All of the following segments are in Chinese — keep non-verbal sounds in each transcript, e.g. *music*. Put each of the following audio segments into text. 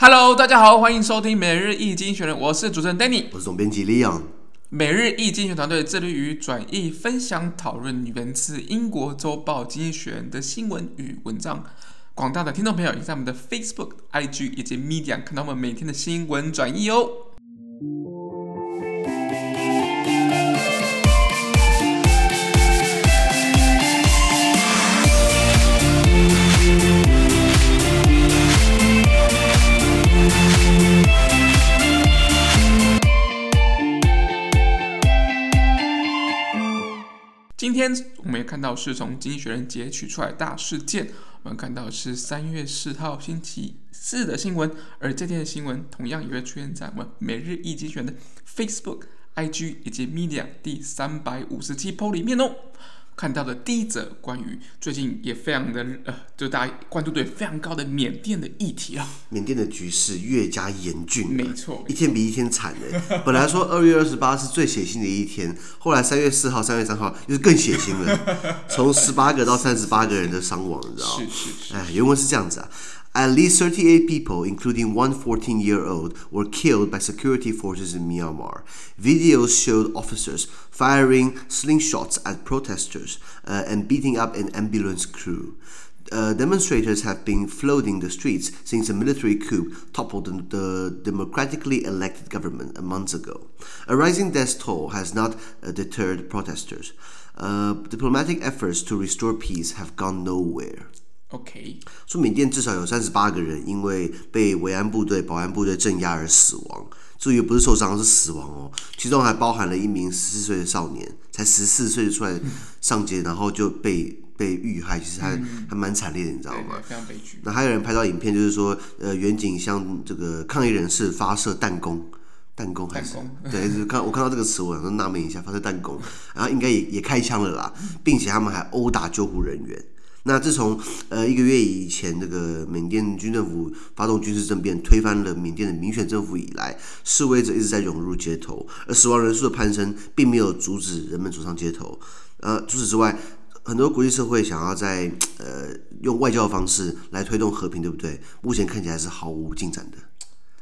Hello，大家好，欢迎收听每日易经济学人，我是主持人 Danny，我是总编辑 Leon。每日易经济学团队致力于转译、分享、讨论源自英国周报《经济学人》的新闻与文章。广大的听众朋友，也在我们的 Facebook、IG 以及 Medium 看到我们每天的新闻转译哦。今天我们也看到是从《经济学人》截取出来大事件，我们看到是三月四号星期四的新闻，而这天的新闻同样也会出现在我们每日一精选的 Facebook、IG 以及 Media 第三百五十七 po 里面哦。看到的第一则关于最近也非常的呃，就大家关注度非常高的缅甸的议题啊。缅甸的局势越加严峻，没错，一天比一天惨的。本来说二月二十八是最血腥的一天，后来三月四号、三月三号又是更血腥了，*laughs* 从十八个到三十八个人的伤亡，你知道吗？是是是。哎，原文是这样子啊。At least 38 people, including one 14-year-old, were killed by security forces in Myanmar. Videos showed officers firing slingshots at protesters uh, and beating up an ambulance crew. Uh, demonstrators have been flooding the streets since a military coup toppled the democratically elected government a month ago. A rising death toll has not uh, deterred protesters. Uh, diplomatic efforts to restore peace have gone nowhere. OK，说缅甸至少有三十八个人因为被维安部队、保安部队镇压而死亡，注意不是受伤，是死亡哦。其中还包含了一名十四岁的少年，才十四岁就出来上街，然后就被被遇害，其实还、嗯、还蛮惨烈的，你知道吗？非常悲剧。那还有人拍到影片，就是说，呃，远景向这个抗议人士发射弹弓，弹弓还是对，就是看我看到这个词，我想说纳闷一下，发射弹弓，然后应该也也开枪了啦，并且他们还殴打救护人员。那自从呃一个月以前，这个缅甸军政府发动军事政变，推翻了缅甸的民选政府以来，示威者一直在涌入街头，而死亡人数的攀升并没有阻止人们走上街头。呃，除此之外，很多国际社会想要在呃用外交的方式来推动和平，对不对？目前看起来是毫无进展的，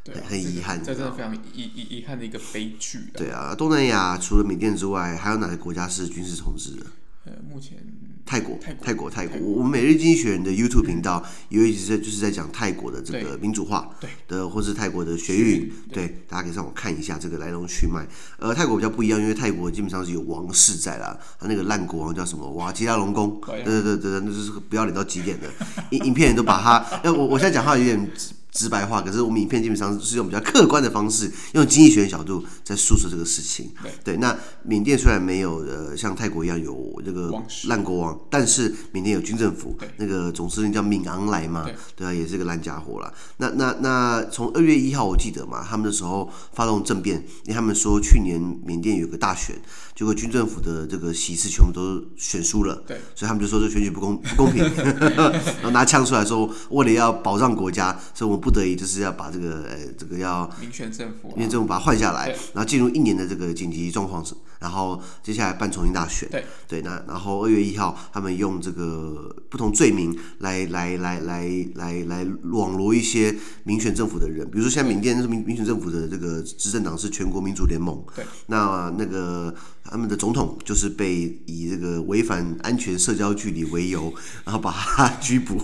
对啊，很遗憾，这真的非常遗遗遗憾的一个悲剧啊。对啊，东南亚除了缅甸之外，还有哪个国家是军事统治的？呃，目前。泰国，泰国，泰国，我们每日经济学人的 YouTube 频道有一直在就是在讲泰国的这个民主化对。的，或是泰国的学运，对，大家可以上网看一下这个来龙去脉。呃，泰国比较不一样，因为泰国基本上是有王室在啦，他那个烂国王叫什么瓦吉拉隆功，对。对对对，那就是不要脸到极点的，影影片都把他，要 *laughs* 我我现在讲话有点。直白化，可是我们影片基本上是用比较客观的方式，用经济学的角度在诉说这个事情。对，对，那缅甸虽然没有呃像泰国一样有这个烂国王，但是缅甸有军政府，那个总司令叫敏昂莱嘛，对啊，也是个烂家伙啦。那那那从二月一号我记得嘛，他们的时候发动政变，因为他们说去年缅甸有个大选，结果军政府的这个席次全部都选输了，对，所以他们就说这选举不公不公平，*laughs* 然后拿枪出来说，为了要保障国家，所以我们。不得已就是要把这个呃这个要民选政府，民选政府把它换下来，然后进入一年的这个紧急状况，然后接下来办重新大选。对。对，那然后二月一号，他们用这个不同罪名来来来来来来网罗一些民选政府的人，比如说现在缅甸是民民选政府的这个执政党是全国民主联盟。对，那那个他们的总统就是被以这个违反安全社交距离为由，*laughs* 然后把他拘捕，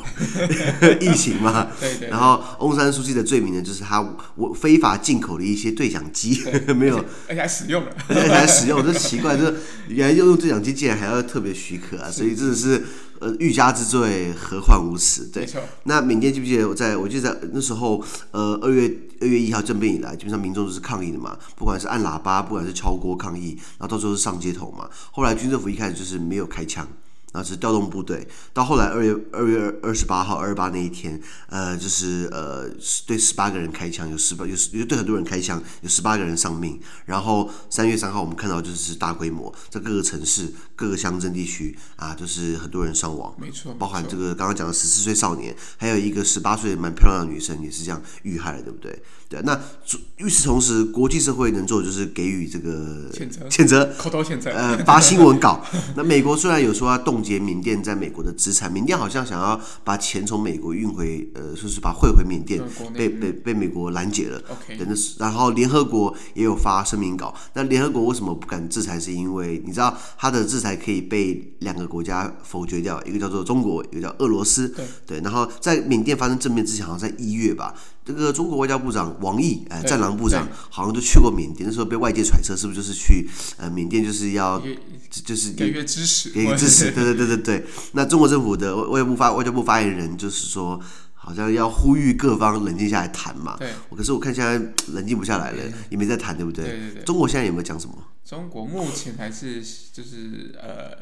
*laughs* 疫情嘛。对对，然后。翁山书记的罪名呢，就是他我非法进口了一些对讲机，*laughs* 没有，而且还使用了，而且还使用，这奇怪，就是原来用用对讲机，竟然还要特别许可啊，所以真的是呃欲加之罪，何患无辞？对，那缅甸记不记得我在我记得在那时候，呃二月二月一号政变以来，基本上民众都是抗议的嘛，不管是按喇叭，不管是敲锅抗议，然后到时候是上街头嘛。后来军政府一开始就是没有开枪。然后是调动部队，到后来二月二月二十八号二十八那一天，呃，就是呃对十八个人开枪，有十八有有对很多人开枪，有十八个人丧命。然后三月三号我们看到就是大规模在各个城市、各个乡镇地区啊，就是很多人伤亡，没错，包含这个刚刚讲的十四岁少年，还有一个十八岁蛮漂亮的女生也是这样遇害了，对不对？对，那与此同时，国际社会能做的就是给予这个谴责，谴责，口头谴责，呃，发新闻稿。*laughs* 那美国虽然有说要。冻结缅甸在美国的资产。缅甸好像想要把钱从美国运回，呃，说是把汇回缅甸，被被被美国拦截了。OK，然后联合国也有发声明稿。那联合国为什么不敢制裁？是因为你知道，它的制裁可以被两个国家否决掉，一个叫做中国，一个叫俄罗斯。对，对。然后在缅甸发生政变之前，好像在一月吧。这个中国外交部长王毅，哎，战狼部长，好像就去过缅甸。那时候被外界揣测，是不是就是去呃缅甸就是要就是给予支持，给予支持。对对对对对。那中国政府的外交部发外交部发言人就是说，好像要呼吁各方冷静下来谈嘛。对。可是我看现在冷静不下来了，也没在谈，对不对？对对对。中国现在有没有讲什么？中国目前还是就是呃，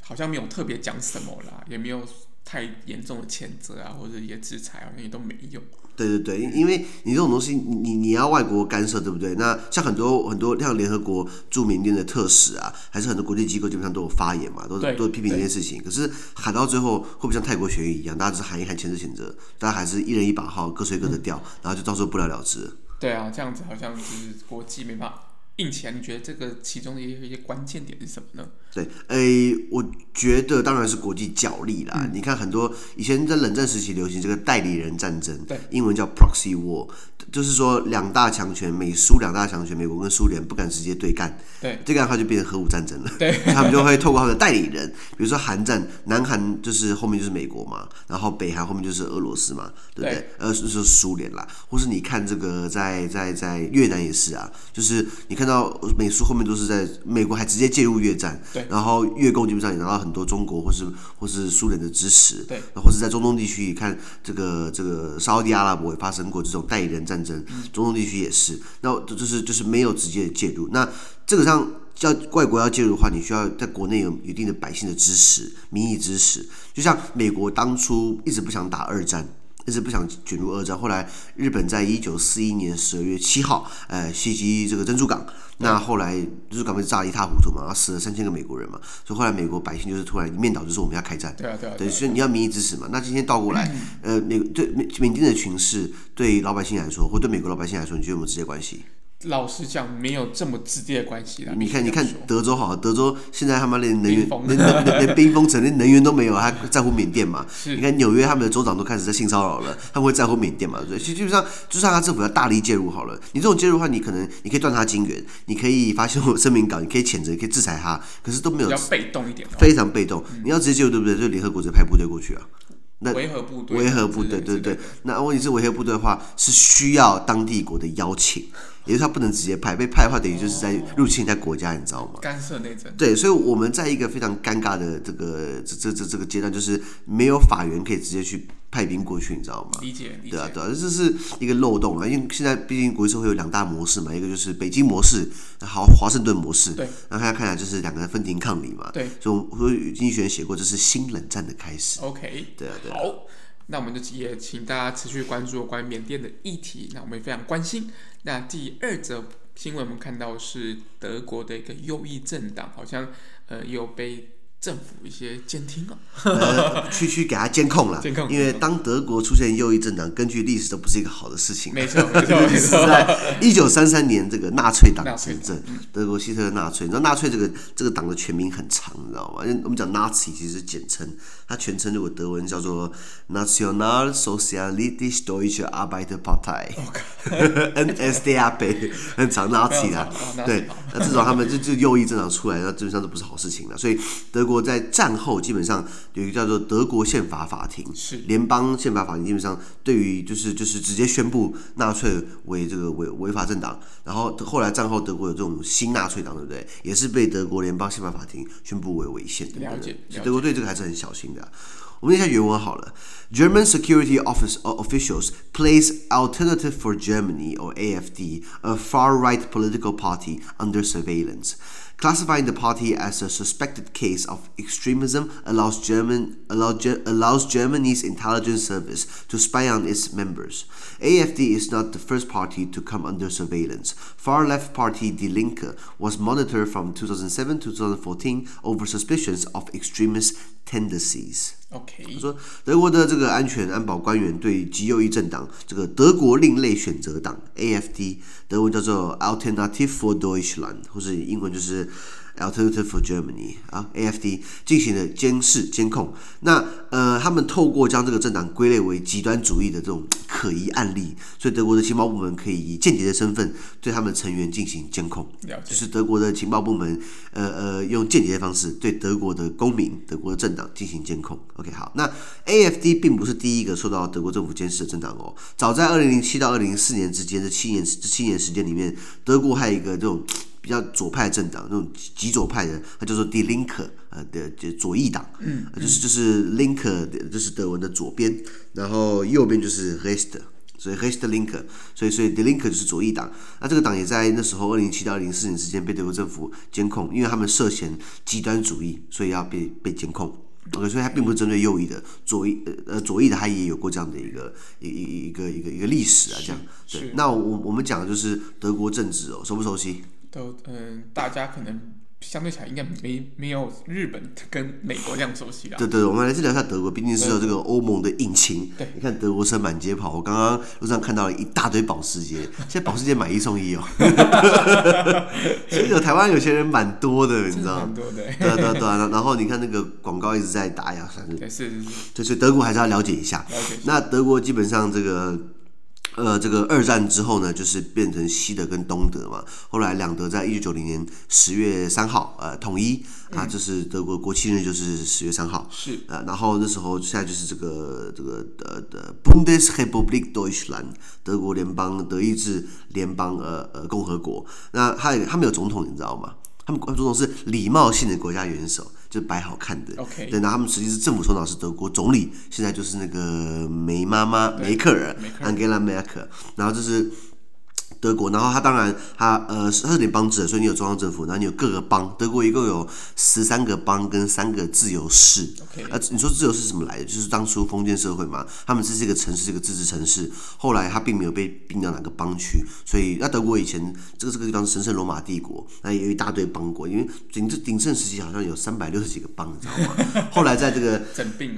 好像没有特别讲什么啦，也没有太严重的谴责啊，或者一些制裁啊，那些都没有。对对对，因为你这种东西，你你要外国干涉，对不对？那像很多很多像联合国驻缅甸的特使啊，还是很多国际机构基本上都有发言嘛，都都批评这件事情。可是喊到最后，会不会像泰国学运一样，大家只是喊一喊，谴责谴责，大家还是一人一把号，各吹各的调，嗯、然后就到时候不了了之。对啊，这样子好像就是国际没办法。并且你觉得这个其中的一些关键点是什么呢？对，诶，我觉得当然是国际角力啦。嗯、你看很多以前在冷战时期流行这个代理人战争，对，英文叫 proxy war，就是说两大强权美苏两大强权美国跟苏联不敢直接对干，对，这个的话就变成核武战争了。对，*laughs* 他们就会透过他们的代理人，比如说韩战，南韩就是后面就是美国嘛，然后北韩后面就是俄罗斯嘛，对不对？对呃，是说苏联啦，或是你看这个在在在越南也是啊，就是你看。看到美苏后面都是在美国还直接介入越战，对，然后越共基本上也拿到很多中国或是或是苏联的支持，对，或是在中东地区，你看这个这个沙乌地阿拉伯也发生过这种代理人战争，嗯、中东地区也是，那就是就是没有直接的介入。那这个上叫外国要介入的话，你需要在国内有有一定的百姓的支持、民意支持，就像美国当初一直不想打二战。一直不想卷入二战，后来日本在一九四一年十二月七号，呃，袭击这个珍珠港，那后来珍珠港被炸得一塌糊涂嘛，然后死了三千个美国人嘛，所以后来美国百姓就是突然一面倒，就是我们要开战，对啊对啊，对，所以你要民意支持嘛。那今天倒过来，呃，美对缅甸的情势对老百姓来说，或对美国老百姓来说，你觉得有没有直接关系？老实讲，没有这么直接的关系啦。你看，你看德州好，德州现在他妈连能源、连连冰封城、连能源都没有，还在乎缅甸嘛？你看纽约他们的州长都开始在性骚扰了，他们会在乎缅甸嘛？对，其实基本上就算他政府要大力介入好了，你这种介入的话，你可能你可以断他金援，你可以发行声明稿，你可以谴责，你可以制裁他，可是都没有。比较被动一点。非常被动，你要直接介入对不对？就联合国直接派部队过去啊。那维和部队，维和部队，对对对。那问题是维和部队的话是需要当地国的邀请。也就是他不能直接派，被派的话等于就是在入侵人家国家，你知道吗？干涉内政。对，所以我们在一个非常尴尬的这个这这这这个阶段，就是没有法源可以直接去派兵过去，你知道吗？理解，理解。对啊，对啊，这是一个漏洞啊，因为现在毕竟国际社会有两大模式嘛，一个就是北京模式，好华盛顿模式。对。然后大家看起来就是两个人分庭抗礼嘛。对。所以经济学人写过，这是新冷战的开始。OK。对啊，对啊。好。那我们就也请大家持续关注关于缅甸的议题，那我们也非常关心。那第二则新闻我们看到是德国的一个右翼政党，好像呃有被。政府一些监听啊，呃，去去给他监控了，监控。因为当德国出现右翼政党，根据历史都不是一个好的事情。没错，没错，*laughs* 没错。在一九三三年，这个纳粹党执政，德国希特勒纳粹。你知道纳粹这个这个党的全名很长，你知道吗？因为我们讲 Nazi 其实是简称，它全称如果德文叫做 Nationalsozialistische Deutsche Arbeiterpartei，NSDAP，*laughs* *laughs* 很长 Nazi 啊。对，那至少他们就就右翼政党出来，那基本上都不是好事情了。所以德国。在战后，基本上有一个叫做德国宪法法庭，是联邦宪法法庭，基本上对于就是就是直接宣布纳粹为这个违违法政党。然后后来战后，德国有这种新纳粹党，对不对？也是被德国联邦宪法法庭宣布为违宪。了解，德国对这个还是很小心的啊。我们念一下原文好了。German security office officials place Alternative for Germany or AFD, a far-right political party, under surveillance. Classifying the party as a suspected case of extremism allows German allow, allows Germany's intelligence service to spy on its members. AFD is not the first party to come under surveillance. Far-left party Die Linke was monitored from 2007 to 2014 over suspicions of extremist tendencies. OK，他说德国的这个安全安保官员对极右翼政党这个德国另类选择党 AFD，德文叫做 Alternative for Deutschland，或是英文就是。Alternative for Germany 啊，AFD 进行了监视监控。那呃，他们透过将这个政党归类为极端主义的这种可疑案例，所以德国的情报部门可以以间谍的身份对他们成员进行监控。就是德国的情报部门呃呃用间谍的方式对德国的公民、德国的政党进行监控。OK，好，那 AFD 并不是第一个受到德国政府监视的政党哦。早在二零零七到二零零四年之间这七年这七年时间里面，德国还有一个这种。比较左派政党，那种极左派的，它叫做 Die Linke，呃的就左翼党，嗯，就是就是 Linke，就是德文的左边，然后右边就是 Rechte，所以 Rechte Linke，所以所以 Die Linke 就是左翼党。那这个党也在那时候二零零七到二零零四年之间被德国政府监控，因为他们涉嫌极端主义，所以要被被监控。OK，所以它并不是针对右翼的，左翼呃左翼的，它也有过这样的一个一一一个一个一个历史啊，这样。对，那我我们讲的就是德国政治哦，熟不熟悉？都嗯，大家可能相对起来应该没没有日本跟美国这样熟悉啦。对对，我们来聊一下德国，毕竟是有这个欧盟的引擎。对，你看德国车满街跑，我刚刚路上看到了一大堆保时捷，现在保时捷买一送一哦。*laughs* 其实有台湾有些人蛮多的，你知道吗？蛮多的。对对对，然后你看那个广告一直在打呀，反正。对，是是是。就是德国还是要了解一下。了解。那德国基本上这个。呃，这个二战之后呢，就是变成西德跟东德嘛。后来两德在一九九零年十月三号呃统一啊，这是德国国庆日，就是十月三号。是啊，然后那时候现在就是这个这个呃的 Bundesrepublik Deutschland 德国联邦德意志联邦呃呃共和国。那他他没有总统，你知道吗？他们关注的是礼貌性的国家元首。就摆好看的，OK，对，那他们实际是政府首脑是德国总理，现在就是那个梅妈妈梅克尔，Angela Merkel，然后就是。德国，然后它当然它呃是它是联邦制的，所以你有中央政府，然后你有各个邦。德国一共有十三个邦跟三个自由市。OK，呃，你说自由市是怎么来的？就是当初封建社会嘛，他们这是一个城市，是一个自治城市。后来它并没有被并到哪个邦区，所以那德国以前这个这个地方是神圣罗马帝国，那也有一大堆邦国，因为鼎这鼎盛时期好像有三百六十几个邦，你知道吗？*laughs* 后来在这个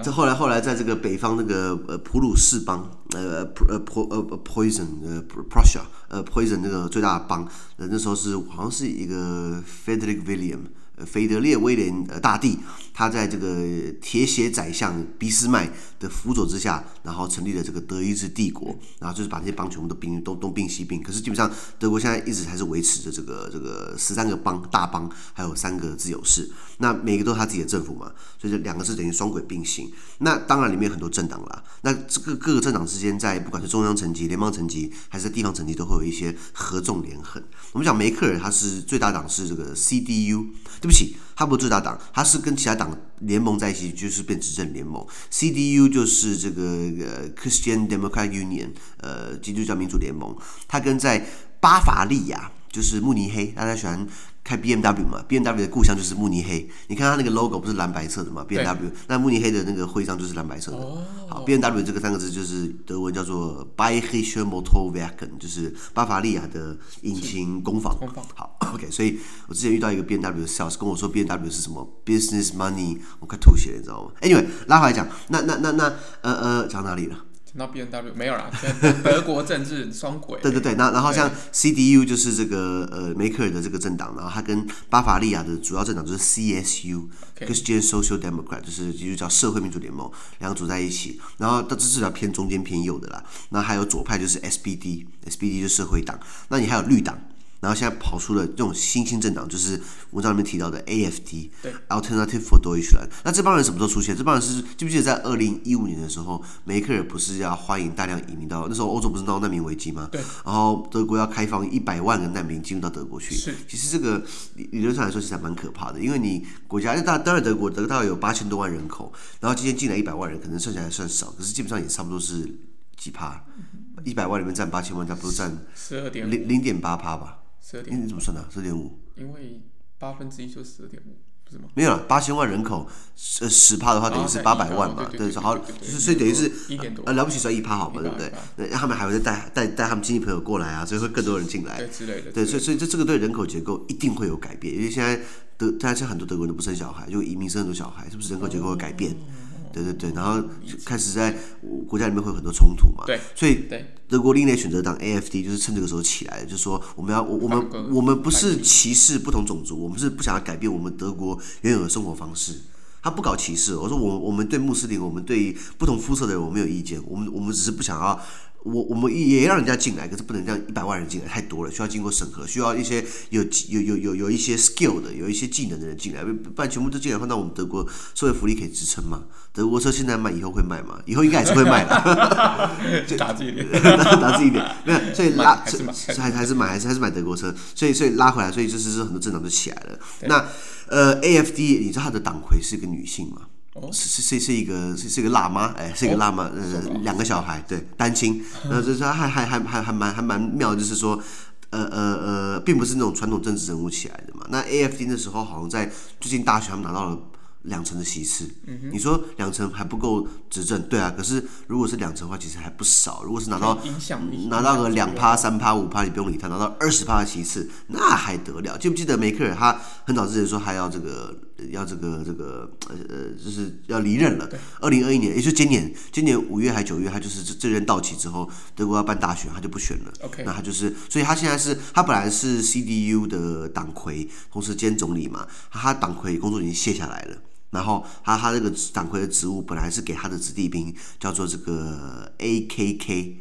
这后来后来在这个北方那个呃普鲁士邦，呃呃 po 呃 poison 呃 Prussia 呃。Poison 那个最大的帮，那时候是好像是一个 Frederick William，呃，腓德烈威廉呃大帝，他在这个铁血宰相俾斯麦的辅佐之下，然后成立了这个德意志帝国，然后就是把这些邦全部都并东东并西并。可是基本上德国现在一直还是维持着这个这个十三个邦大邦，还有三个自由市，那每个都是他自己的政府嘛，所以这两个是等于双轨并行。那当然里面有很多政党啦，那这个各个政党之间在不管是中央层级、联邦层级还是地方层级，都会有一些合纵连横。我们讲梅克尔，他是最大党是这个 CDU，对不起，他不是最大党，他是跟其他党联盟在一起，就是变执政联盟。CDU 就是这个呃 Christian Democratic Union，呃基督教民主联盟，它跟在巴伐利亚就是慕尼黑，大家喜欢。开 B M W 嘛，B M W 的故乡就是慕尼黑。你看它那个 logo 不是蓝白色的嘛？B M W，那慕尼黑的那个徽章就是蓝白色的。哦、好，B M W 这个三个字就是德文叫做 Bayerische Motorwerken，就是巴伐利亚的引擎工坊。好，OK。所以我之前遇到一个 B M W 的 sales 跟我说 B M W 是什么 business money，我快吐血了，你知道吗？Anyway，拉回来讲，那那那那呃呃，讲哪里了？那 B N W 没有啦，*laughs* 德国政治双轨。对对对，那然后像 C D U 就是这个呃梅克尔的这个政党，然后它跟巴伐利亚的主要政党就是 C S U，Christian Social Democrat，就是基督教社会民主联盟，两个组在一起，然后它这是比较偏中间偏右的啦。那还有左派就是 S B D，S B D 就是社会党，那你还有绿党。然后现在跑出了这种新兴政党，就是文章里面提到的 AFD，对，Alternative for Deutschland。那这帮人什么时候出现？这帮人是记不记得在二零一五年的时候，梅克尔不是要欢迎大量移民到那时候欧洲不是闹难民危机吗？对。然后德国要开放一百万个难民进入到德国去。是。其实这个理理论上来说其实还蛮可怕的，因为你国家大当然德国德国大概有八千多万人口，然后今天进来一百万人，可能算起来算少，可是基本上也差不多是几趴，一百万里面占八千万，差不多占十二点零零点八趴吧。十二点，你怎么算的？十二点五，因为八分之一就十二点五，不是吗？没有了，八千万人口，呃，十趴的话等于是八百万嘛，对，好，所以等于是呃，了不起算一趴好嘛，对不对？那他们还会再带带带他们亲戚朋友过来啊，所以会更多人进来，对之类的，对，所以所以这这个对人口结构一定会有改变，因为现在德，现在很多德国人都不生小孩，就移民生很多小孩，是不是人口结构会改变？对对对，然后开始在国家里面会有很多冲突嘛。对，所以德国另类选择党 AFD 就是趁这个时候起来，就是说我们要我我们我们不是歧视不同种族，我们是不想要改变我们德国原有的生活方式。他不搞歧视，我说我我们对穆斯林，我们对不同肤色的人我们有意见，我们我们只是不想要。我我们也让人家进来，可是不能这样一百万人进来太多了，需要经过审核，需要一些有有有有有一些 skill 的，有一些技能的人进来，不然全部都进来，放到我们德国社会福利可以支撑吗？德国车现在卖，以后会卖吗？以后应该还是会卖的。*laughs* 打自己脸，*laughs* 打自己脸，没有，所以拉还是买还还是买还是还是买德国车，所以所以拉回来，所以就是说很多政党就起来了。那呃，AFD，你知道它的党魁是一个女性吗？是是是是一个是是一个辣妈，哎，是一个辣妈，呃，两个小孩，对，单亲，呃，就是还还还还还蛮还蛮妙，就是说，呃呃呃，并不是那种传统政治人物起来的嘛。那 AFD 那时候好像在最近大选，他们拿到了。两成的席次，你说两成还不够执政，对啊。可是如果是两成的话，其实还不少。如果是拿到拿到个两趴、三趴、五趴，你不用理他。拿到二十趴的其次，那还得了？记不记得梅克尔他很早之前说他要这个要这个这个呃就是要离任了。二零二一年，也就是今年，今年五月还九月，他就是这这任到期之后，德国要办大选，他就不选了。OK，那他就是，所以他现在是他本来是 CDU 的党魁，同时兼总理嘛，他党魁工作已经卸下来了。然后他他这个党魁的职务本来是给他的子弟兵，叫做这个 A K K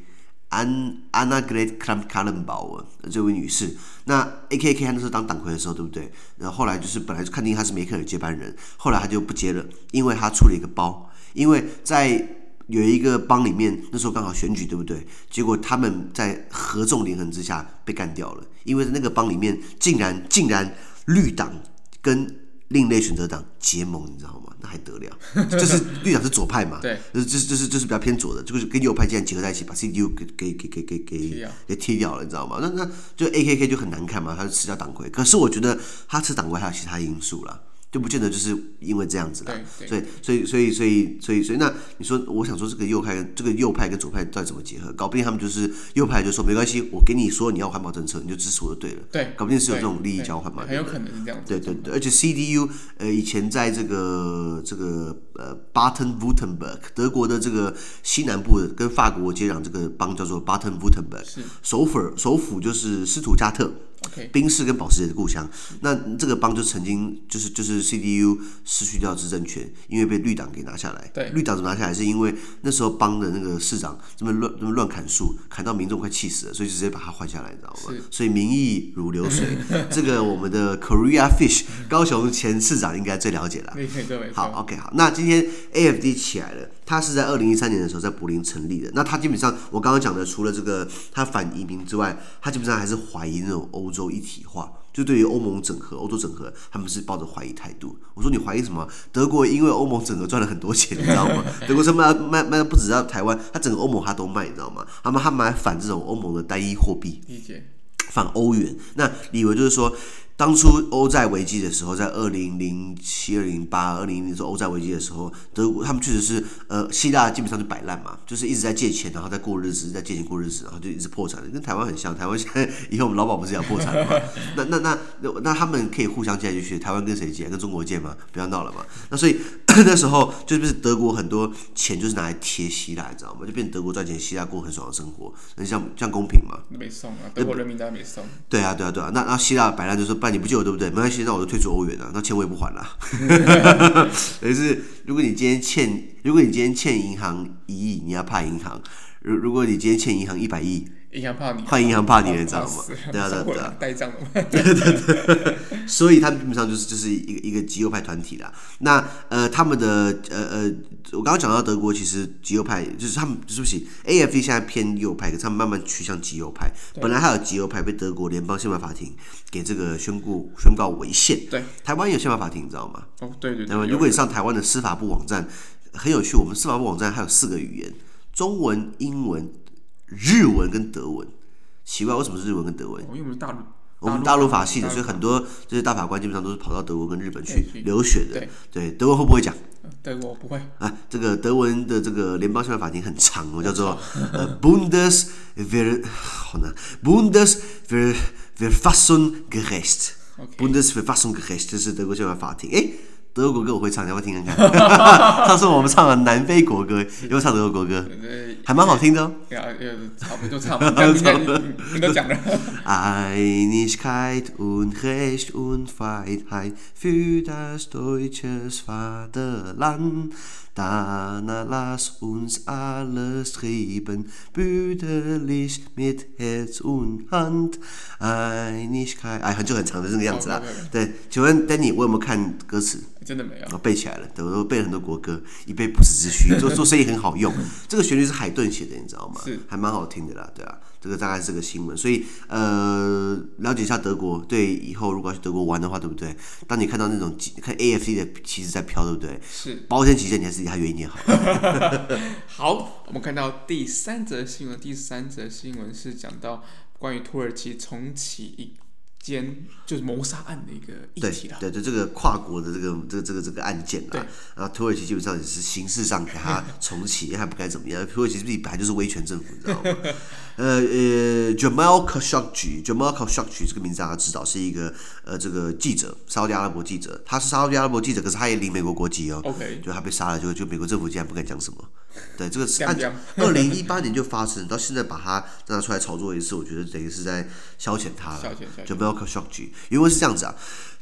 安 Annegret Kramp-Karrenbauer 这位女士。那 A K K 他那时候当党魁的时候，对不对？然后后来就是本来就看定他是梅克尔接班人，后来他就不接了，因为他出了一个包，因为在有一个帮里面，那时候刚好选举，对不对？结果他们在合纵连横之下被干掉了，因为那个帮里面竟然竟然绿党跟另类选择党结盟，你知道吗？那还得了？就是绿党是左派嘛，对，就是就是就是就是比较偏左的，就是跟右派竟然结合在一起，把 CDU 给给给给给给给踢掉了，你知道吗？那那就 AKK 就很难看嘛，他就吃掉党魁。可是我觉得他吃党魁还有其他因素啦。就不见得就是因为这样子啦，所以所以所以所以所以所以那你说，我想说这个右派这个右派跟左派到底怎么结合？搞不定他们就是右派就说没关系，我给你说你要环保政策，你就支持我就对了。对，搞不定是有这种利益交换嘛？很有可能是这样子。对对对，而且 CDU 呃以前在这个这个呃 Baden-Württemberg 德国的这个西南部跟法国接壤这个邦叫做 Baden-Württemberg，首府首府就是斯图加特。宾士跟保时捷的故乡，那这个邦就曾经就是就是 CDU 失去掉执政权，因为被绿党给拿下来。对，绿党怎么拿下来？是因为那时候邦的那个市长这么乱这么乱砍树，砍到民众快气死了，所以直接把他换下来，你知道吗？所以民意如流水。*laughs* 这个我们的 Korea Fish 高雄前市长应该最了解了。好，OK，好，那今天 AFD 起来了。他是在二零一三年的时候在柏林成立的。那他基本上，我刚刚讲的，除了这个他反移民之外，他基本上还是怀疑那种欧洲一体化。就对于欧盟整合、欧洲整合，他们是抱着怀疑态度。我说你怀疑什么？德国因为欧盟整合赚了很多钱，你知道吗？*laughs* 德国是卖卖卖，不止在台湾，他整个欧盟他都卖，你知道吗？他们他们还反这种欧盟的单一货币，反欧元。那理由就是说。当初欧债危机的时候，在二零零七、二零零八、二零零零时候欧债危机的时候，德国他们确实是呃，希腊基本上就摆烂嘛，就是一直在借钱，然后在过日子，在借钱过日子，然后就一直破产，跟台湾很像。台湾现在以后我们老保不是也要破产了吗？*laughs* 那那那那那他们可以互相借就去，台湾跟谁借？跟中国借吗？不要闹了嘛。那所以 *coughs* 那时候就是德国很多钱就是拿来贴希腊，你知道吗？就变德国赚钱，希腊过很爽的生活，那像像公平吗？没送啊，德国人民当然没送。对啊，对啊，对啊。那那希腊摆烂就是那你不借我对不对？没关系，那我就退出欧元了，那钱我也不还了。*laughs* 等于是，如果你今天欠，如果你今天欠银行一亿，你要怕银行；如如果你今天欠银行一百亿。银行怕你，换银行怕你，你知道吗？对啊，对啊，*laughs* 对啊，呆账了。对对对，所以他们基本上就是就是一个一个极右派团体啦。那呃，他们的呃呃，我刚刚讲到德国，其实极右派就是他们，对不起，AFD 现在偏右派，可是他们慢慢趋向极右派。本来还有极右派被德国联邦宪法法庭给这个宣布宣告违宪。对，台湾有宪法法庭，你知道吗？哦，对对对。如果你上台湾的司法部网站，很有趣，我们司法部网站还有四个语言：中文、英文。日文跟德文，奇怪，为什么是日文跟德文？因为我们是大陆，我们大陆法系的，所以很多这些大法官基本上都是跑到德国跟日本去留学的。对，德文会不会讲？德文不会。啊，这个德文的这个联邦宪法法庭很长哦，叫做呃 Bundesver 好难，Bundesverfassungsgericht，Bundesverfassungsgericht 这是德国宪法法庭。哎。德国国歌我会唱，你要不要听看看？上次我们唱了南非国歌，有没有唱德国国歌？还蛮好听的哦。差不多唱吧。刚才你都讲了。Einigkeit und Recht und Freiheit für das deutsche Vaterland. Danach lass uns alle streben, brüderlich mit Herz und Hand. Einigkeit，哎，很久很长的这个样子啦。对，请问 Danny，我有没有看歌词？真的没有。我背起来了，对，我都背了很多国歌，以备不时之需。做做生意很好用。这个旋律是海顿写的，你知道吗？是，还蛮好听的啦，对啊。这个大概是个新闻，所以呃，了解一下德国，对以后如果要去德国玩的话，对不对？当你看到那种看 AFC 的旗子在飘，对不对？是。保险起见，你还是离它远一点好。*laughs* 好，我们看到第三则新闻，第三则新闻是讲到关于土耳其重启一间就是谋杀案的一个议题了。对对，这个跨国的这个这个这个这个案件啊，然后土耳其基本上也是形式上给他 *laughs* 重启，还不该怎么样？土耳其自己本来就是威权政府，你知道吗？*laughs* 呃呃，Jamal Khashoggi，Jamal Khashoggi 这个名字大家知道，是一个呃这个记者，沙特阿拉伯记者，他是沙特阿拉伯记者，可是他也领美国国籍哦。OK，就他被杀了，就就美国政府竟然不敢讲什么。*laughs* 对，这个是案，二零一八年就发生，到现在把他拿出来炒作一次，我觉得等于是在消遣他了。消遣消遣。Jamal Khashoggi，原文是这样子啊。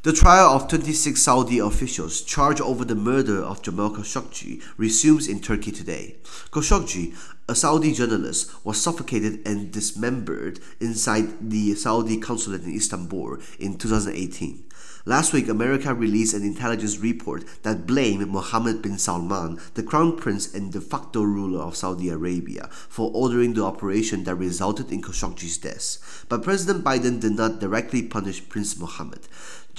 The trial of 26 Saudi officials charged over the murder of Jamal Khashoggi resumes in Turkey today. Khashoggi, a Saudi journalist, was suffocated and dismembered inside the Saudi consulate in Istanbul in 2018. Last week, America released an intelligence report that blamed Mohammed bin Salman, the crown prince and de facto ruler of Saudi Arabia, for ordering the operation that resulted in Khashoggi's death. But President Biden did not directly punish Prince Mohammed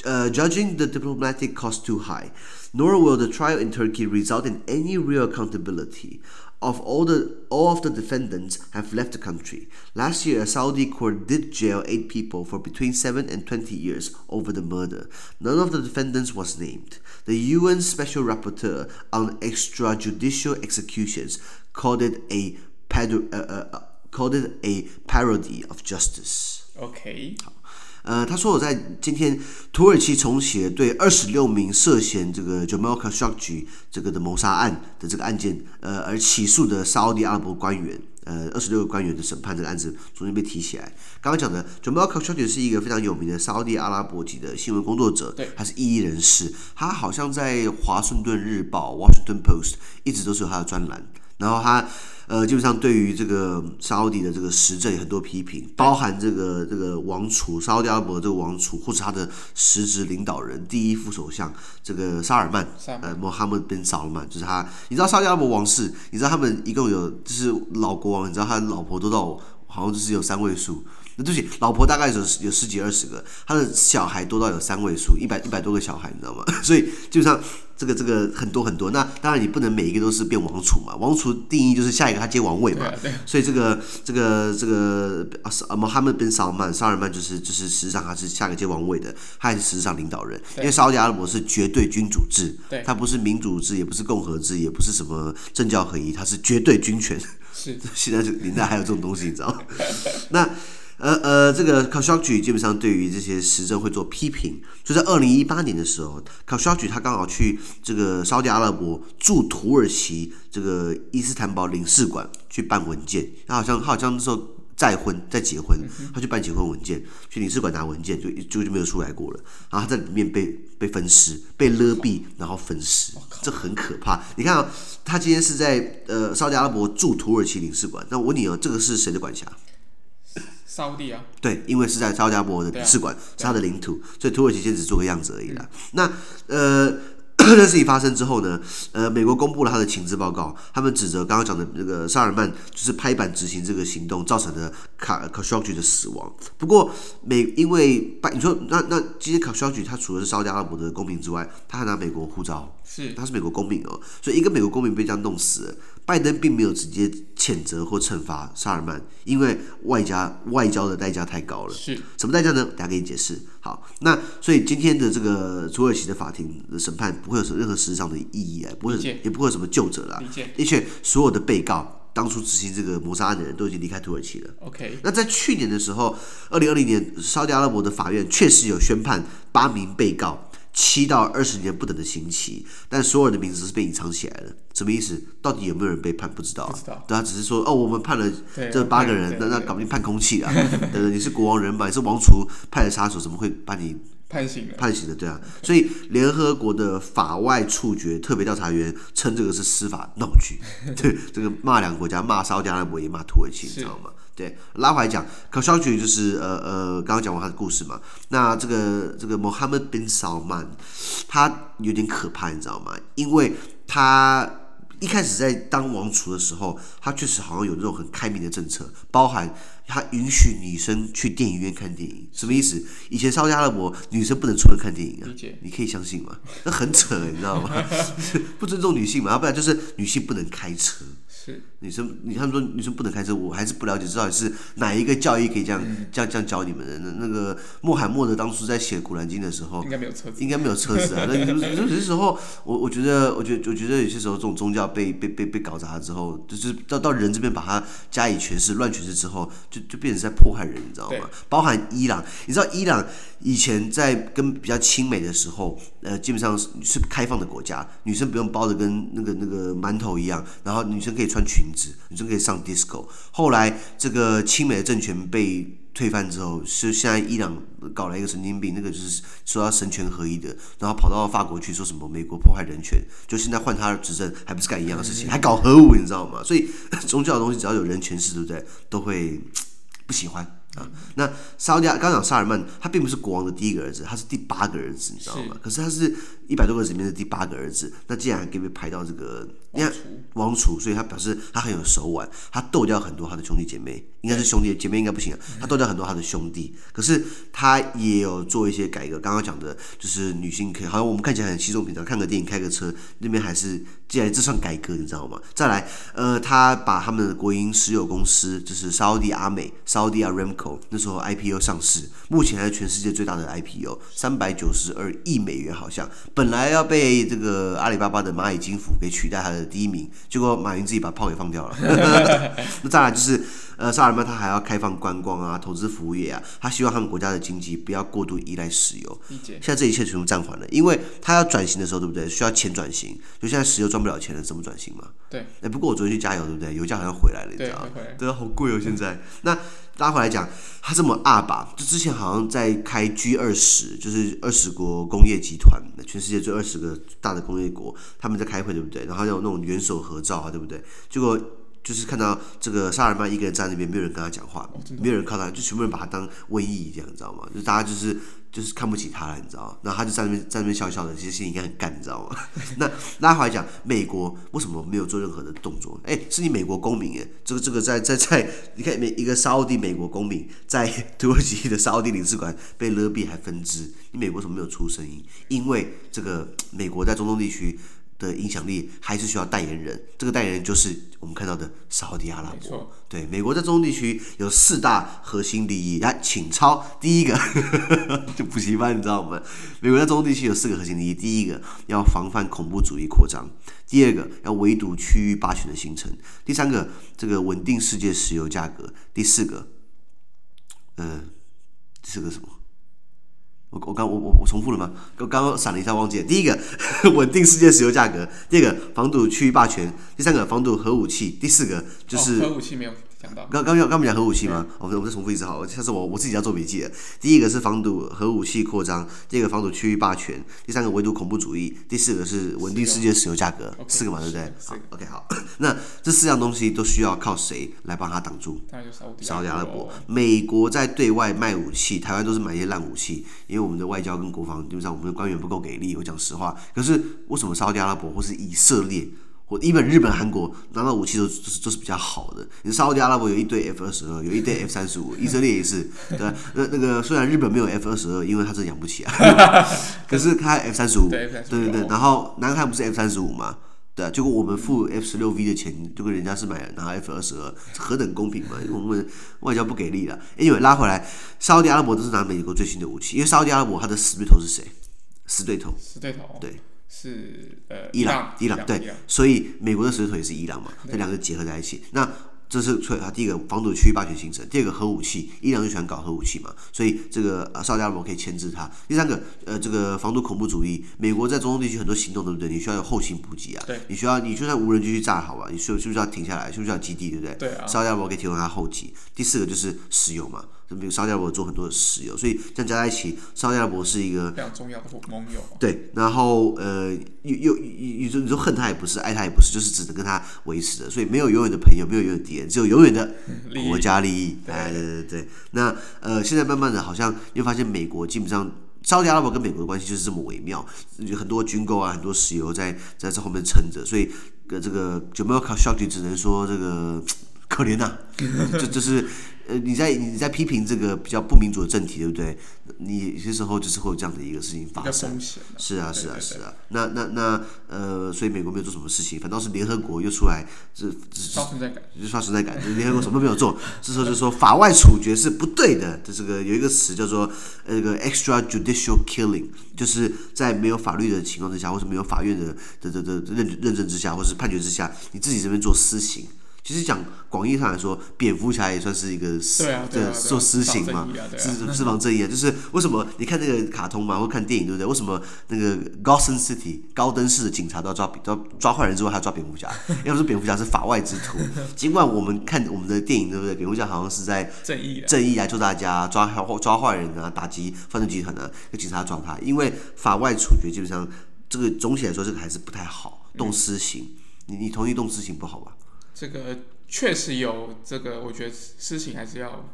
uh, judging the diplomatic cost too high, nor will the trial in Turkey result in any real accountability. Of all the all of the defendants have left the country. Last year, a Saudi court did jail eight people for between seven and twenty years over the murder. None of the defendants was named. The UN Special Rapporteur on extrajudicial executions called it a uh, uh, called it a parody of justice. Okay. 呃，他说我在今天土耳其重启了对二十六名涉嫌这个 Jamal Khashoggi 这个的谋杀案的这个案件，呃，而起诉的沙乌地阿拉伯官员，呃，二十六个官员的审判这个案子重新被提起来。刚刚讲的 Jamal Khashoggi 是一个非常有名的沙乌地阿拉伯籍的新闻工作者，对，他是异议人士，他好像在华盛顿日报 Washington Post 一直都是有他的专栏，然后他。呃，基本上对于这个沙乌地的这个时政有很多批评，包含这个这个王储沙乌地阿拉伯这个王储，或是他的实职领导人第一副首相这个沙尔曼，呃，Mohammed bin Salman，就是他。你知道沙乌地阿拉伯王室，你知道他们一共有就是老国王，你知道他的老婆都到好像就是有三位数。那对不起，老婆大概有有十几二十个，他的小孩多到有三位数，一百一百多个小孩，你知道吗？*laughs* 所以基本上这个这个很多很多。那当然你不能每一个都是变王储嘛，王储定义就是下一个他接王位嘛。所以这个这个这个啊，Mohammed bin Salman 沙尔曼就是就是实际上他是下一个接王位的，他也是实际上领导人。因为沙特阿拉伯是绝对君主制，他不是民主制，也不是共和制，也不是什么政教合一，他是绝对军权。是，*laughs* 现在这个年代还有这种东西，你知道吗？*laughs* 那。呃呃，这个 Khashoggi 基本上对于这些时政会做批评。就在二零一八年的时候，Khashoggi 他刚好去这个沙特阿拉伯驻土耳其这个伊斯坦堡领事馆去办文件。他好像他好像那时候再婚再结婚，他去办结婚文件，去领事馆拿文件，就就就没有出来过了。然后他在里面被被分尸，被勒毙，然后分尸，这很可怕。你看啊，他今天是在呃沙特阿拉伯驻土耳其领事馆。那我问你哦，这个是谁的管辖？沙乌地啊，对，因为是在沙乌地阿拉伯的领事馆，是他的领土，所以土耳其先只做个样子而已啦。那呃。这事情发生之后呢，呃，美国公布了他的情资报告，他们指责刚刚讲的那个萨尔曼就是拍板执行这个行动造成的卡卡舒吉的死亡。不过美因为拜你说那那其实卡肖吉他除了是沙特阿拉伯的公民之外，他还拿美国护照，是他是美国公民哦，所以一个美国公民被这样弄死了，拜登并没有直接谴责或惩罚萨尔曼，因为外加外交的代价太高了。是什么代价呢？大家给你解释。好，那所以今天的这个土耳其的法庭的审判不会有什么任何实质上的意义啊，不会也不会有什么救者啦。的确，所有的被告当初执行这个谋杀案的人都已经离开土耳其了。OK，那在去年的时候，二零二零年，沙特阿拉伯的法院确实有宣判八名被告七到二十年不等的刑期，但所有人的名字是被隐藏起来的。什么意思？到底有没有人被判？不知道啊。对啊，只是说哦，我们判了这八个人，那那搞不定判空气啊。*laughs* 对，你是国王人吧？你是王储派的杀手，怎么会把你 *laughs* 判刑了？判刑的，对啊。所以联合国的法外处决特别调查员称这个是司法闹剧。*laughs* 对，这个骂两个国家，骂沙乌地阿拉伯也骂土耳其，你知道吗？对，拉回来讲，Khashoggi 就是呃呃，刚刚讲完他的故事嘛。那这个这个 Mohammed bin Salman，他有点可怕，你知道吗？因为他一开始在当王储的时候，他确实好像有那种很开明的政策，包含他允许女生去电影院看电影。什么意思？以前沙乌地阿拉伯女生不能出门看电影啊，你可以相信吗？那很扯，你知道吗？*laughs* 不尊重女性嘛，要不然就是女性不能开车。是女生，你他们说女生不能开车，我还是不了解，到底是哪一个教义可以这样、嗯、这样这样教你们的？那那个穆罕默德当初在写《古兰经》的时候，应该没有车子，应该没有车子啊。*laughs* 那有有些时候，我我觉得，我觉得，我觉得有些时候，这种宗教被被被被搞砸了之后，就是到到人这边把它加以诠释、乱诠释之后，就就变成在迫害人，你知道吗？包含伊朗，你知道伊朗以前在跟比较亲美的时候，呃，基本上是是开放的国家，女生不用包的跟那个那个馒头一样，然后女生可以穿裙子，女生可以上 disco。后来这个亲美的政权被推翻之后，是现在伊朗搞了一个神经病，那个就是说要神权合一的，然后跑到法国去说什么美国破坏人权，就现在换他执政，还不是干一样的事情，还搞核武，你知道吗？所以 *laughs* 宗教的东西只要有人权势，对不对？都会不喜欢。啊，那沙乌地刚讲萨尔曼，他并不是国王的第一个儿子，他是第八个儿子，你知道吗？可是他是一百多个儿子里面的第八个儿子，那竟然还可以被排到这个你看，王储，所以他表示他很有手腕，他斗掉很多他的兄弟姐妹，应该是兄弟姐妹应该不行啊，他斗掉很多他的兄弟，可是他也有做一些改革，刚刚讲的就是女性可以，好像我们看起来很稀松平常，看个电影开个车，那边还是既然这算改革，你知道吗？再来，呃，他把他们的国营石油公司，就是沙乌地阿美、沙乌地阿 Ramco。那时候 IPO 上市，目前还是全世界最大的 IPO，三百九十二亿美元，好像本来要被这个阿里巴巴的蚂蚁金服给取代他的第一名，结果马云自己把炮给放掉了。*laughs* 那再来就是。呃，沙尔曼他还要开放观光啊，投资服务业啊，他希望他们国家的经济不要过度依赖石油。理解。现在这一切全部暂缓了，因为他要转型的时候，对不对？需要钱转型，就现在石油赚不了钱了，怎么转型嘛？对。哎、欸，不过我昨天去加油，对不对？油价好像回来了，你知道吗？对，好贵哦，现在。那拉回来讲，他这么二吧，就之前好像在开 G 二十，就是二十国工业集团，全世界最二十个大的工业国，他们在开会，对不对？然后有那种元首合照啊，对不对？结果。就是看到这个沙尔曼一个人站在那边，没有人跟他讲话，没有人靠他，就全部人把他当瘟疫一样，你知道吗？就大家就是就是看不起他了，你知道吗？然后他就在那边在那边笑笑的，其实心里应该很干，你知道吗？那拉回来讲，美国为什么没有做任何的动作？哎，是你美国公民哎，这个这个在在在，你看每一个沙乌地美国公民在 *laughs* 土耳其的沙乌地领事馆被勒毙还分支，你美国为什么没有出声音？因为这个美国在中东地区。的影响力还是需要代言人，这个代言人就是我们看到的沙乌地阿拉伯。对，美国在中东地区有四大核心利益，来，请抄第一个，*laughs* 就补习班，你知道吗？美国在中东地区有四个核心利益，第一个要防范恐怖主义扩张，第二个要围堵区域霸权的形成，第三个这个稳定世界石油价格，第四个，嗯、呃，第四个什么？我我刚我我我重复了吗？刚刚闪了一下，忘记了。第一个 *laughs* 稳定世界石油价格，第二个防堵区域霸权，第三个防堵核武器，第四个就是、哦、核武器没有。刚刚要刚不讲核武器吗？我们我再重复一次好，下次我我自己要做笔记了。第一个是防堵核武器扩张，第二个防堵区域霸权，第三个围堵恐怖主义，第四个是稳定世界石油价格，四个嘛，对不对？好，OK，好。*coughs* 那这四样东西都需要靠谁来帮他挡住？沙特阿拉伯。美国在对外卖武器，台湾都是买一些烂武器，因为我们的外交跟国防基本上我们的官员不够给力。我讲实话，可是为什么沙特阿拉伯或是以色列？我日本、日本、韩国拿到武器都都是都是比较好的。你沙乌地阿拉伯有一堆 F 二十二，有一堆 F 三十五，以色列也是，对。那那个虽然日本没有 F 二十二，因为他真养不起啊。*laughs* 可是他 F 三十五，对对对。然后南韩不是 F 三十五吗？对啊，结果我们付 F 十六 V 的钱，就跟人家是买拿 F 二十二，何等公平嘛？因为我们外交不给力了。因为拉回来，沙乌地阿拉伯都是拿美国最新的武器，因为沙乌地阿拉伯他的死对头是谁？死对头，死对头，对。是呃，伊朗，伊朗，对，所以美国的石头也是伊朗嘛，这两个结合在一起。那这是所以它第一个防堵区域霸权形成，第二个核武器，伊朗就喜欢搞核武器嘛，所以这个呃，沙特阿拉伯可以牵制它。第三个，呃，这个防堵恐怖主义，美国在中东地区很多行动，对不对？你需要有后勤补给啊，对，你需要你就算无人机去炸好吧，你需需不需要停下来？需不需要基地，对不对？对啊。沙特阿拉伯可以提供它后勤。第四个就是石油嘛。比如沙特阿拉伯做很多的石油，所以这样加在一起，沙特阿拉伯是一个非常重要的盟友。对，然后呃，又又你说你说恨他也不是，爱他也不是，就是只能跟他维持的，所以没有永远的朋友，没有永远的敌人，只有永远的国家利益。哎，对对对。那呃，现在慢慢的，好像又发现美国基本上，沙特阿拉伯跟美国的关系就是这么微妙，有很多军购啊，很多石油在在这后面撑着，所以呃，这个 Jamal Khashoggi 只能说这个可怜呐、啊，就就是。呃，你在你在批评这个比较不民主的政体，对不对？你有些时候就是会有这样的一个事情发生。是啊，是啊，是啊。那那那呃，所以美国没有做什么事情，反倒是联合国又出来，这刷存在感，就刷存在感。联合国什么都没有做，这时候就说法外处决是不对的。这这个有一个词叫做呃，这个 extrajudicial killing，就是在没有法律的情况之下，或是没有法院的的的的认认证之下，或是判决之下，你自己这边做私刑。其实讲广义上来说，蝙蝠侠也算是一个对啊，做私刑嘛，是释放正义啊。就是为什么你看那个卡通嘛，或看电影对不对？为什么那个 Gotham City 高登市的警察都要抓抓抓坏人之后还要抓蝙蝠侠？*laughs* 要不是蝙蝠侠是法外之徒，尽管我们看我们的电影对不对？蝙蝠侠好像是在正义正义来救大家，抓抓坏人啊，打击犯罪集团啊，有警察抓他。因为法外处决基本上这个总体来说这个还是不太好，动私刑。你你同意动私刑不好吧？这个确实有这个，我觉得事情还是要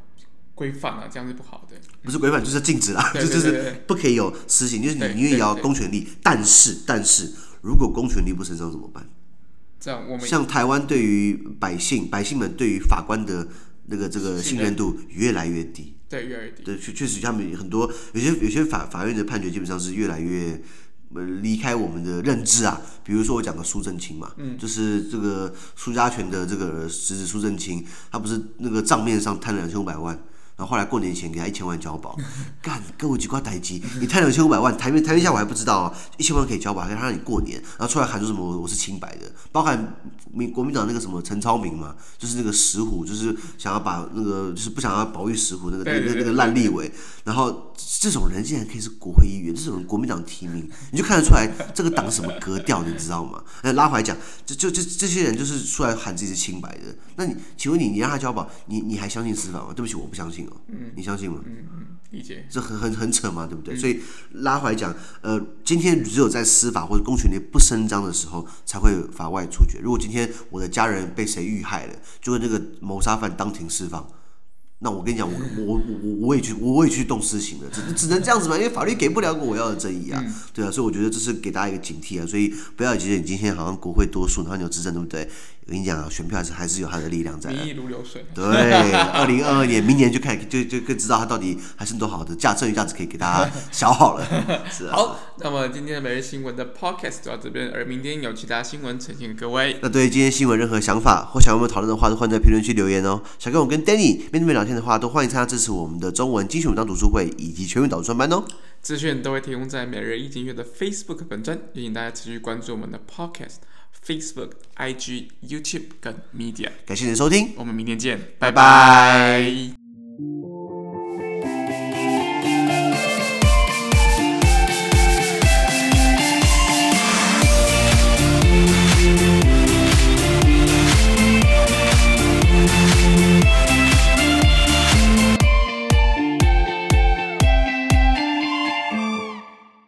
规范啊，这样是不好的。不是规范，就是禁止啦，就就是不可以有私刑，就是你因为要公权力，但是但是如果公权力不伸张怎么办？这样我们像台湾对于百姓百姓们对于法官的那个这个信任度越来越低，对，越来越低。对，确确实他们很多有些有些法法院的判决基本上是越来越。呃，离开我们的认知啊，比如说我讲的苏正清嘛，嗯，就是这个苏家权的这个侄子苏正清，他不是那个账面上贪了两千五百万。然后后来过年前给他一千万交保，*laughs* 干跟我几块台机，你贪两千五百万，台面台面下我还不知道啊，一千万可以交保，还让你过年，然后出来喊说什么我是清白的，包含民国民党那个什么陈超明嘛，就是那个石虎，就是想要把那个就是不想要保育石虎那个那个那个烂立委，然后这种人竟然可以是国会议员，这种国民党提名，你就看得出来这个党什么格调，你知道吗？那拉回来讲，就就这这些人就是出来喊自己是清白的，那你请问你你让他交保，你你还相信司法吗？对不起，我不相信。嗯，你相信吗？嗯嗯，理解。这很很很扯嘛，对不对？嗯、所以拉回来讲，呃，今天只有在司法或者公权力不伸张的时候，才会法外处决。如果今天我的家人被谁遇害了，就跟那个谋杀犯当庭释放，那我跟你讲，我我我我也去，我也去动私刑了，只只能这样子嘛，因为法律给不了我要的正义啊，嗯、对啊，所以我觉得这是给大家一个警惕啊，所以不要觉得你今天好像国会多数，然后你有执政，对不对？我跟你讲啊，选票还是还是有它的力量在的。民意如流水。对，二零二二年，明年就看，就就更知道它到底还剩多少的价，剩余价值可以给大家消耗了。*laughs* 是啊。好，那么今天的每日新闻的 podcast 就到这边，而明天有其他新闻呈现给各位。那对于今天新闻任何想法或想要我们讨论的话，都欢迎在评论区留言哦。想跟我跟 Danny 面对面聊天的话，都欢迎参加支持我们的中文精选文章读书会以及全民导专班哦。资讯都会提供在每日一经阅的 Facebook 本专，也请大家持续关注我们的 podcast。Facebook、IG、YouTube 跟 Media，感谢你的收听，我们明天见，拜拜。